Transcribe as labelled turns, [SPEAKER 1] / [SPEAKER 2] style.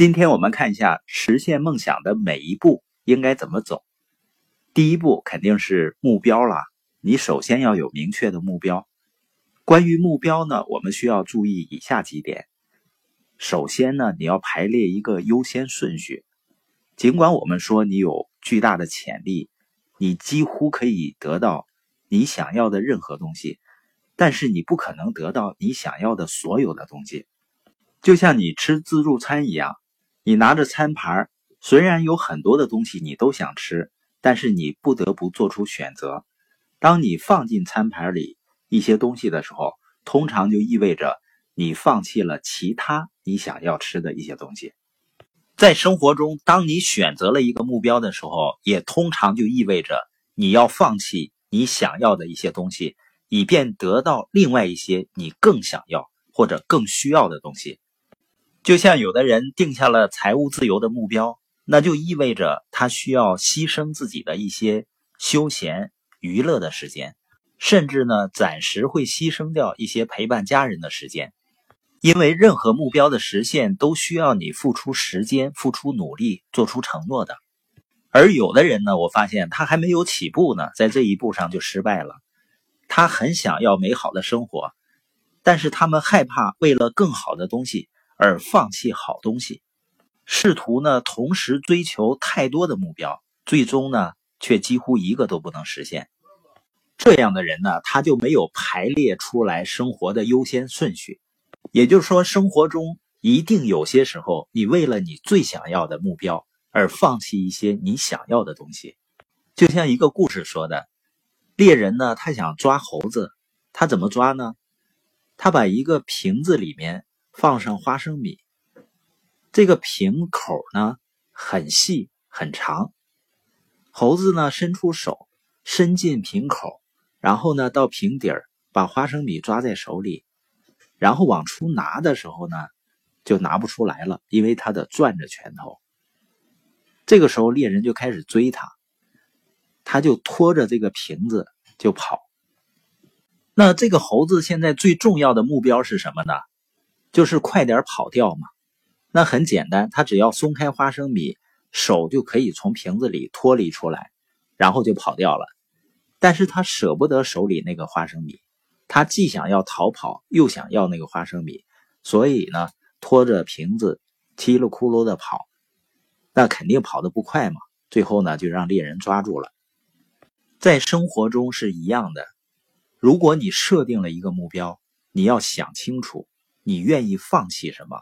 [SPEAKER 1] 今天我们看一下实现梦想的每一步应该怎么走。第一步肯定是目标了，你首先要有明确的目标。关于目标呢，我们需要注意以下几点。首先呢，你要排列一个优先顺序。尽管我们说你有巨大的潜力，你几乎可以得到你想要的任何东西，但是你不可能得到你想要的所有的东西。就像你吃自助餐一样。你拿着餐盘，虽然有很多的东西你都想吃，但是你不得不做出选择。当你放进餐盘里一些东西的时候，通常就意味着你放弃了其他你想要吃的一些东西。在生活中，当你选择了一个目标的时候，也通常就意味着你要放弃你想要的一些东西，以便得到另外一些你更想要或者更需要的东西。就像有的人定下了财务自由的目标，那就意味着他需要牺牲自己的一些休闲娱乐的时间，甚至呢暂时会牺牲掉一些陪伴家人的时间，因为任何目标的实现都需要你付出时间、付出努力、做出承诺的。而有的人呢，我发现他还没有起步呢，在这一步上就失败了。他很想要美好的生活，但是他们害怕为了更好的东西。而放弃好东西，试图呢同时追求太多的目标，最终呢却几乎一个都不能实现。这样的人呢，他就没有排列出来生活的优先顺序。也就是说，生活中一定有些时候，你为了你最想要的目标而放弃一些你想要的东西。就像一个故事说的，猎人呢，他想抓猴子，他怎么抓呢？他把一个瓶子里面。放上花生米，这个瓶口呢很细很长，猴子呢伸出手伸进瓶口，然后呢到瓶底儿把花生米抓在手里，然后往出拿的时候呢就拿不出来了，因为他得攥着拳头。这个时候猎人就开始追他，他就拖着这个瓶子就跑。那这个猴子现在最重要的目标是什么呢？就是快点跑掉嘛，那很简单，他只要松开花生米，手就可以从瓶子里脱离出来，然后就跑掉了。但是他舍不得手里那个花生米，他既想要逃跑，又想要那个花生米，所以呢，拖着瓶子叽里咕噜的跑，那肯定跑得不快嘛。最后呢，就让猎人抓住了。在生活中是一样的，如果你设定了一个目标，你要想清楚。你愿意放弃什么？